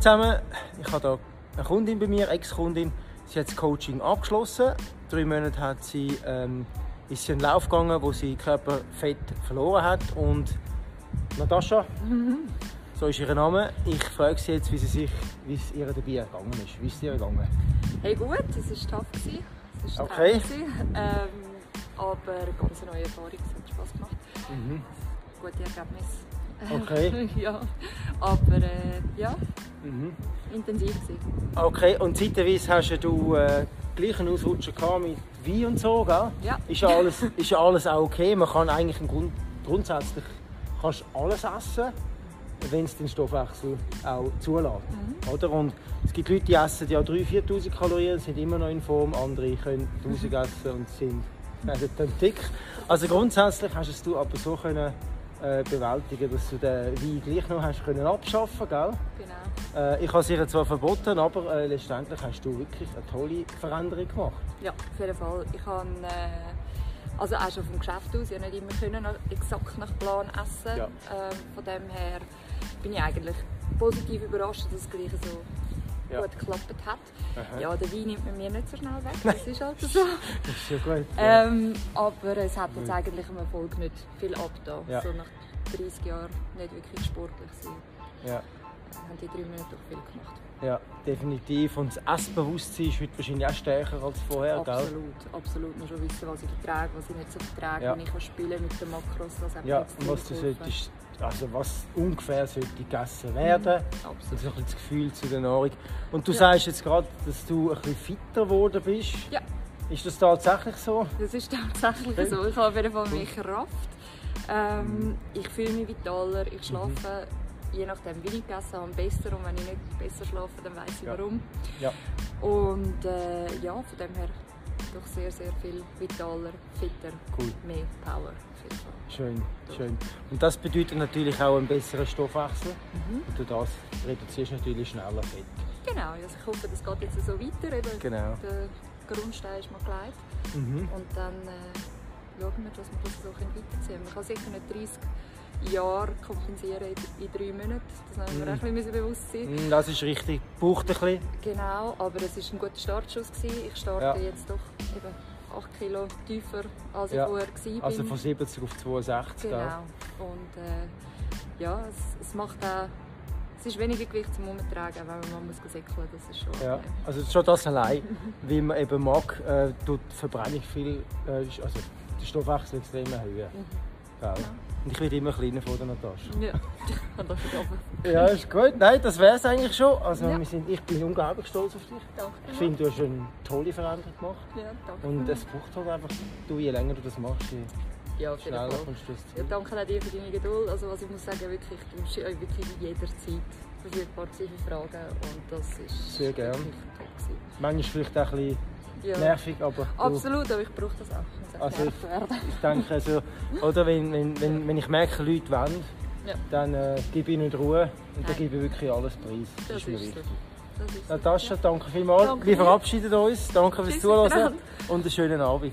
zusammen, ich habe hier eine Kundin bei mir, Ex-Kundin. Sie hat das Coaching abgeschlossen. Drei Monate hat sie, ähm, ist sie einen Lauf gegangen, wo sie Körperfett verloren hat. Und Natascha, so ist ihr Name. Ich frage sie jetzt, wie, sie sich, wie es ihr dabei gegangen ist. Wie ist es ihr gegangen? Hey gut, es war tough. Es war Okay. tough. Ähm, aber ganz eine neue Erfahrung, es hat Spaß gemacht. Mhm. Gute Ergebnisse. Okay. ja, aber äh, ja, Mhm. intensiv gewesen. Okay, und zeitweise hast ja du äh, gleichen Ausrutscher gehabt mit Wein und so, gell? Ja. Ist ja alles, ist ja alles auch okay. Man kann eigentlich Grund, grundsätzlich kannst alles essen, wenn es den Stoffwechsel auch zulässt. Oder? Und es gibt Leute, die essen ja 3'000, 4'000 Kalorien, sind immer noch in Form. Andere können 1000 essen und sind werden dann dick. Also grundsätzlich hast es du aber so können, äh, bewältigen, dass du den Wein gleich noch hast können abschaffen, gell? Genau. Äh, ich habe es ihr zwar verboten, aber äh, letztendlich hast du wirklich eine tolle Veränderung gemacht. Ja, auf jeden Fall. Ich habe äh, also auch schon vom Geschäft aus ja nicht immer können exakt nach Plan essen. Ja. Ähm, von dem her bin ich eigentlich positiv überrascht, dass es gleich so Ja. gut geklappt hat. Aha. Ja, der Wein nimmt man mir nicht so schnell weg, das ist halt so. Das ist ja gut. Ja. Ähm, aber es hat jetzt eigentlich im Erfolg nicht viel abgetan. Ja. So nach 30 Jahren nicht wirklich sportlich sein. Haben die drei Monate doch viel gemacht. ja, definitiv. Und das Essbewusstsein ist heute wahrscheinlich auch stärker als vorher, gell? absolut, absolut. Man schon wissen, was ich vertrage, was ich nicht so vertrage, Ja. wie ich kann spielen mit den Makros. Mir Ja, und was du solltest, also was ungefähr sollte gegessen werden. Absolut. Das ist das Gefühl zu der Nahrung. Und du Ja. sagst jetzt gerade, dass du ein bisschen fitter geworden bist. Ja. Ist das tatsächlich so? Das ist tatsächlich so. Ich habe auf jeden Fall mehr Kraft. Ähm, ich fühle mich vitaler, ich schlafe je nachdem, wie ich gegessen habe, besser. Und wenn ich nicht besser schlafe, dann weiß ich Ja. warum. Ja. Und äh, ja, von dem her doch sehr, sehr viel vitaler, fitter, Cool. mehr Power. Schön, schön. Und das bedeutet natürlich auch einen besseren Stoffwechsel. Mhm. Und du das reduzierst natürlich schneller Fett. Genau, also ich hoffe, das geht jetzt so weiter. Eben, Genau. Der Grundstein ist mal gelegt. Mhm. Und dann äh, schauen wir, dass wir das so weiterziehen können. Man kann sicher nicht 30 Jahre kompensieren in, drei Monaten. Das müssen wir auch ein bisschen bewusst sein. Mm, Das ist richtig. Braucht ein bisschen. Genau, aber es war ein guter Startschuss. Gewesen. Ich starte Ja. jetzt doch eben 8 Kilo tiefer, als Ja. ich vorher war. Also von 70 auf 62. gell? Genau. Und äh, ja, es, es macht auch... Es ist weniger Gewicht zum Umtragen, wenn man muss säckeln Das ist schon... Ja, also schon das allein, wie man eben mag, äh, tut die Verbrennung viel, äh, also der Stoffwechsel extrem erhöhen. Mhm. Gell? Und ich werde immer kleiner von der Natascha. Ja, das nicht Ja, ist gut. Nein, das wäre es eigentlich schon. Also Ja. wir sind, ich bin unglaublich stolz auf dich. Danke. Ich finde, du hast eine tolle Veränderung gemacht. Ja, danke. Und es braucht halt einfach, du, je länger du das machst, je ja, schneller kommst du Ja, danke auch dir für deine Geduld. Also was ich muss sagen, wirklich, du ja wirklich jederzeit verfügbar gewesen für Fragen und das ist Sehr gern. wirklich top gewesen. Manchmal vielleicht auch ein bisschen Ja. nervig, aber Absolut, aber ich brauche das auch. Ich Also werden. ich denke, also, oder wenn, wenn, wenn, wenn ich merke, Leute wollen, Ja. dann äh, gebe ich nicht Ruhe und dann Nein. gebe ich wirklich alles preis. Das ist mir ist so. wichtig. Das so. Natascha, danke vielmals. Danke Wir verabschieden uns. Danke fürs Zuhören und einen schönen Abend.